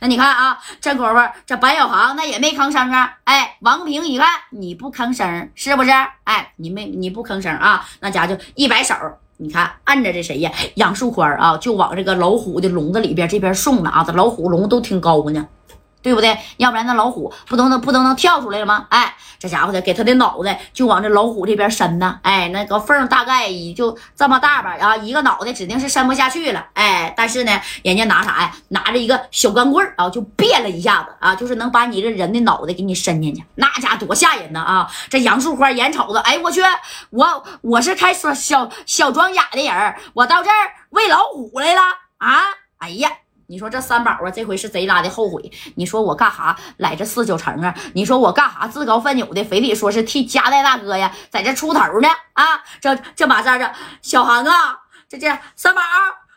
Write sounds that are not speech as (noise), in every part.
那你看啊，这功夫这白小航那也没吭声啊。哎，王平一看你不吭声，是不是？哎，你没你不吭声啊？那家就一摆手，你看按着这谁呀？杨树宽啊，就往这个老虎的笼子里边这边送了啊。这老虎笼都挺高呢。对不对？要不然那老虎不都能不都能跳出来了吗？哎，这家伙的给他的脑袋就往这老虎这边伸呢。哎，那个缝大概也就这么大吧。啊，一个脑袋指定是伸不下去了。哎，但是呢，人家拿啥呀？拿着一个小钢棍啊，就变了一下子啊，就是能把你这人的脑袋给你伸进去。那家多吓人呢啊！这杨树花眼瞅着，哎，我去，我我是开小小小装甲的人，我到这儿喂老虎来了啊！哎呀！你说这三宝啊，这回是贼拉的后悔。你说我干哈来这四九城啊？你说我干哈自高奋勇的，非得说是替家代大哥呀，在这出头呢？啊，这这马三这小韩啊，这这三宝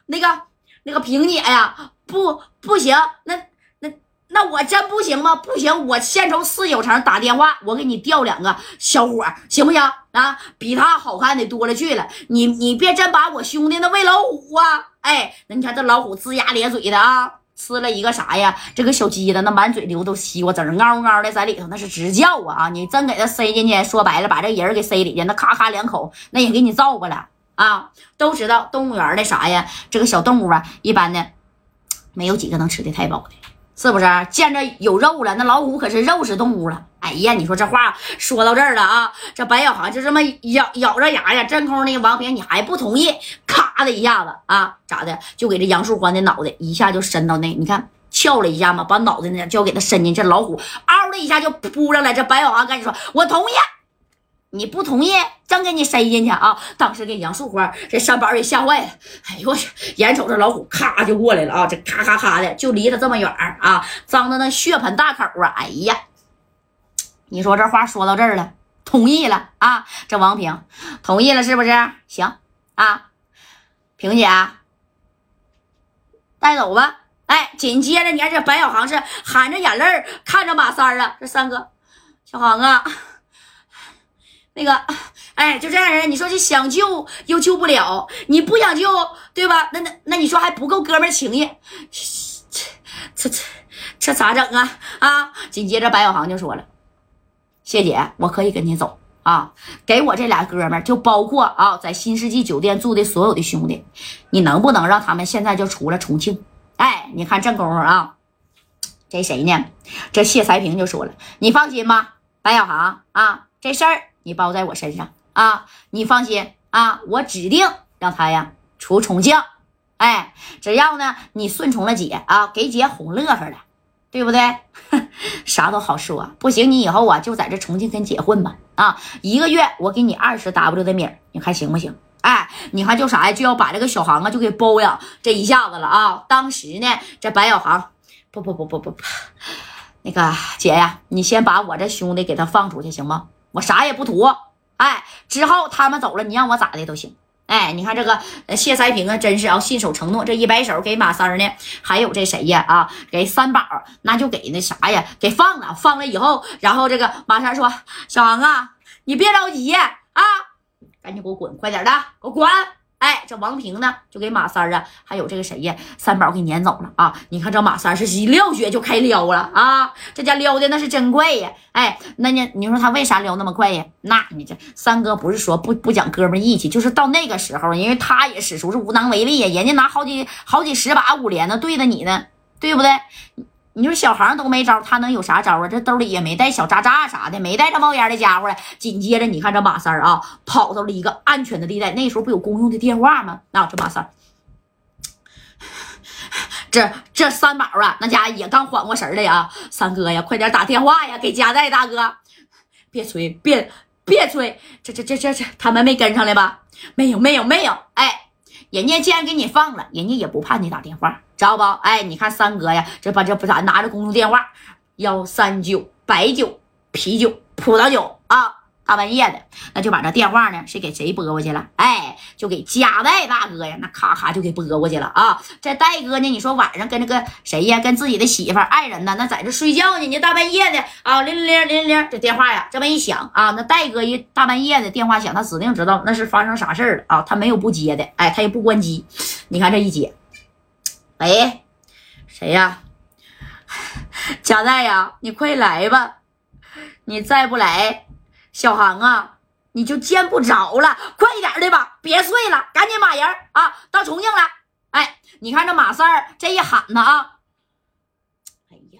那个那个萍姐呀，不不行，那那我真不行吗？不行，我先从四九城打电话，我给你调两个小伙，行不行啊？比他好看的多了去了。你你别真把我兄弟那喂老虎啊！哎，那你看这老虎龇牙咧嘴的啊，吃了一个啥呀？这个小鸡子那满嘴流都西瓜汁儿，嗷嗷的在里头那是直叫啊！你真给它塞进去，说白了把这人给塞里去，那咔咔两口，那也给你造过了啊！都知道动物园的啥呀？这个小动物啊，一般的没有几个能吃的太饱的。是不是见着有肉了？那老虎可是肉食动物了。哎呀，你说这话说到这儿了啊！这白小航就这么咬咬着牙呀，真空那个王平，你还不同意？咔的一下子啊，咋的？就给这杨树欢的脑袋一下就伸到那，你看翘了一下嘛，把脑袋呢就要给他伸进。这老虎嗷的一下就扑上来。这白小航赶紧说：“我同意。”你不同意，真给你塞进去啊！当时给杨树花这三宝也吓坏了。哎呦我去！眼瞅着老虎咔就过来了啊！这咔咔咔的就离他这么远啊，张的那血盆大口啊！哎呀，你说这话说到这儿了，同意了啊！这王平同意了是不是？行啊，萍姐带走吧。哎，紧接着你看这白小航是含着眼泪看着马三啊，这三哥，小航啊。那个，哎，就这样人，你说这想救又救不了，你不想救，对吧？那那那你说还不够哥们情谊，这这这咋整啊？啊！紧接着白小航就说了：“谢姐，我可以跟你走啊，给我这俩哥们，就包括啊，在新世纪酒店住的所有的兄弟，你能不能让他们现在就出来重庆？哎，你看这功夫啊，这谁呢？这谢才平就说了：你放心吧，白小航啊，这事儿。”你包在我身上啊！你放心啊！我指定让他呀出重庆，哎，只要呢你顺从了姐啊，给姐哄乐呵了，对不对？(laughs) 啥都好说。不行，你以后啊就在这重庆跟姐混吧啊！一个月我给你二十 W 的米，你看行不行？哎，你看就啥呀？就要把这个小航啊就给包养这一下子了啊！当时呢，这白小航，不不不不不不，那个姐呀，你先把我这兄弟给他放出去行吗？我啥也不图，哎，之后他们走了，你让我咋的都行，哎，你看这个谢才平啊，真是啊，信守承诺，这一摆手给马三呢，还有这谁呀啊，给三宝，那就给那啥呀，给放了，放了以后，然后这个马三说，小王啊，你别着急啊，赶紧给我滚，快点的，给我滚。哎，这王平呢，就给马三啊，还有这个谁呀，三宝给撵走了啊！你看这马三是一撂血就开撩了啊，这家撩的那是真快呀！哎，那你，你说他为啥撩那么快呀？那你这三哥不是说不不讲哥们义气，就是到那个时候，因为他也使出是无能为力呀，人家拿好几好几十把五连呢对着你呢，对不对？你说小航都没招，他能有啥招啊？这兜里也没带小渣渣啥的，没带着冒烟的家伙。紧接着，你看这马三啊，跑到了一个安全的地带。那时候不有公用的电话吗？那这马三，这这三宝啊，那家也刚缓过神来呀。三哥呀，快点打电话呀，给家带大哥。别催，别别催，这这这这这，他们没跟上来吧？没有，没有，没有。哎。人家既然给你放了，人家也不怕你打电话，知道不？哎，你看三哥呀，这把这不咋拿着公用电话，幺三九白酒、啤酒、葡萄酒啊。大半夜的，那就把这电话呢是给谁拨过去了？哎，就给加代大哥呀，那咔咔就给拨过去了啊！这戴哥呢，你说晚上跟那个谁呀，跟自己的媳妇爱人呢，那在这睡觉呢，你大半夜的啊，铃铃铃铃，这电话呀这么一响啊，那戴哥一大半夜的电话响，他指定知道那是发生啥事儿了啊，他没有不接的，哎，他也不关机。你看这一接，喂，谁呀？(laughs) 贾代呀，你快来吧！你再不来，小航啊，你就见不着了！快点的吧，别睡了，赶紧马人啊到重庆来！哎，你看这马三儿这一喊呢啊，哎呀，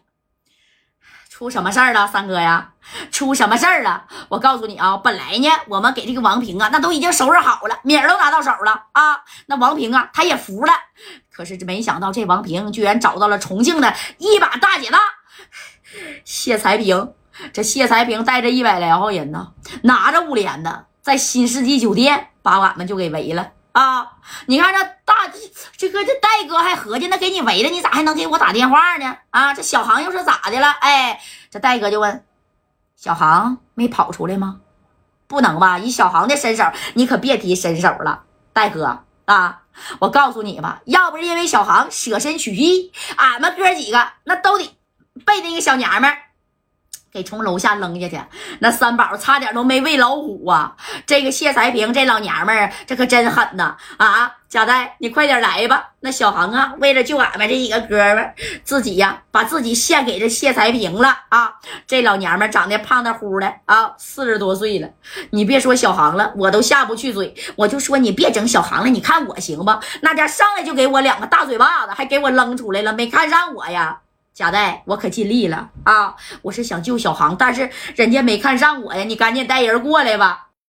出什么事儿了，三哥呀？出什么事儿了？我告诉你啊，本来呢，我们给这个王平啊，那都已经收拾好了，米儿都拿到手了啊。那王平啊，他也服了。可是这没想到，这王平居然找到了重庆的一把大姐大 (laughs) 谢才平。这谢才平带着一百来号人呢，拿着五连的，在新世纪酒店把俺们就给围了啊！你看这大这个这戴哥还合计那给你围了，你咋还能给我打电话呢？啊，这小航又是咋的了？哎，这戴哥就问。小航没跑出来吗？不能吧！以小航的身手，你可别提身手了，戴哥啊！我告诉你吧，要不是因为小航舍身取义，俺们哥几个那都得被那个小娘们。给从楼下扔下去，那三宝差点都没喂老虎啊！这个谢才平这老娘们儿，这可真狠呐！啊，贾代，你快点来吧！那小航啊，为了救俺们这几个哥们，自己呀，把自己献给这谢才平了啊！这老娘们长得胖的乎的啊，四十多岁了。你别说小航了，我都下不去嘴。我就说你别整小航了，你看我行不？那家上来就给我两个大嘴巴子，还给我扔出来了，没看上我呀？贾代，我可尽力了啊！我是想救小航，但是人家没看上我呀，你赶紧带人过来吧。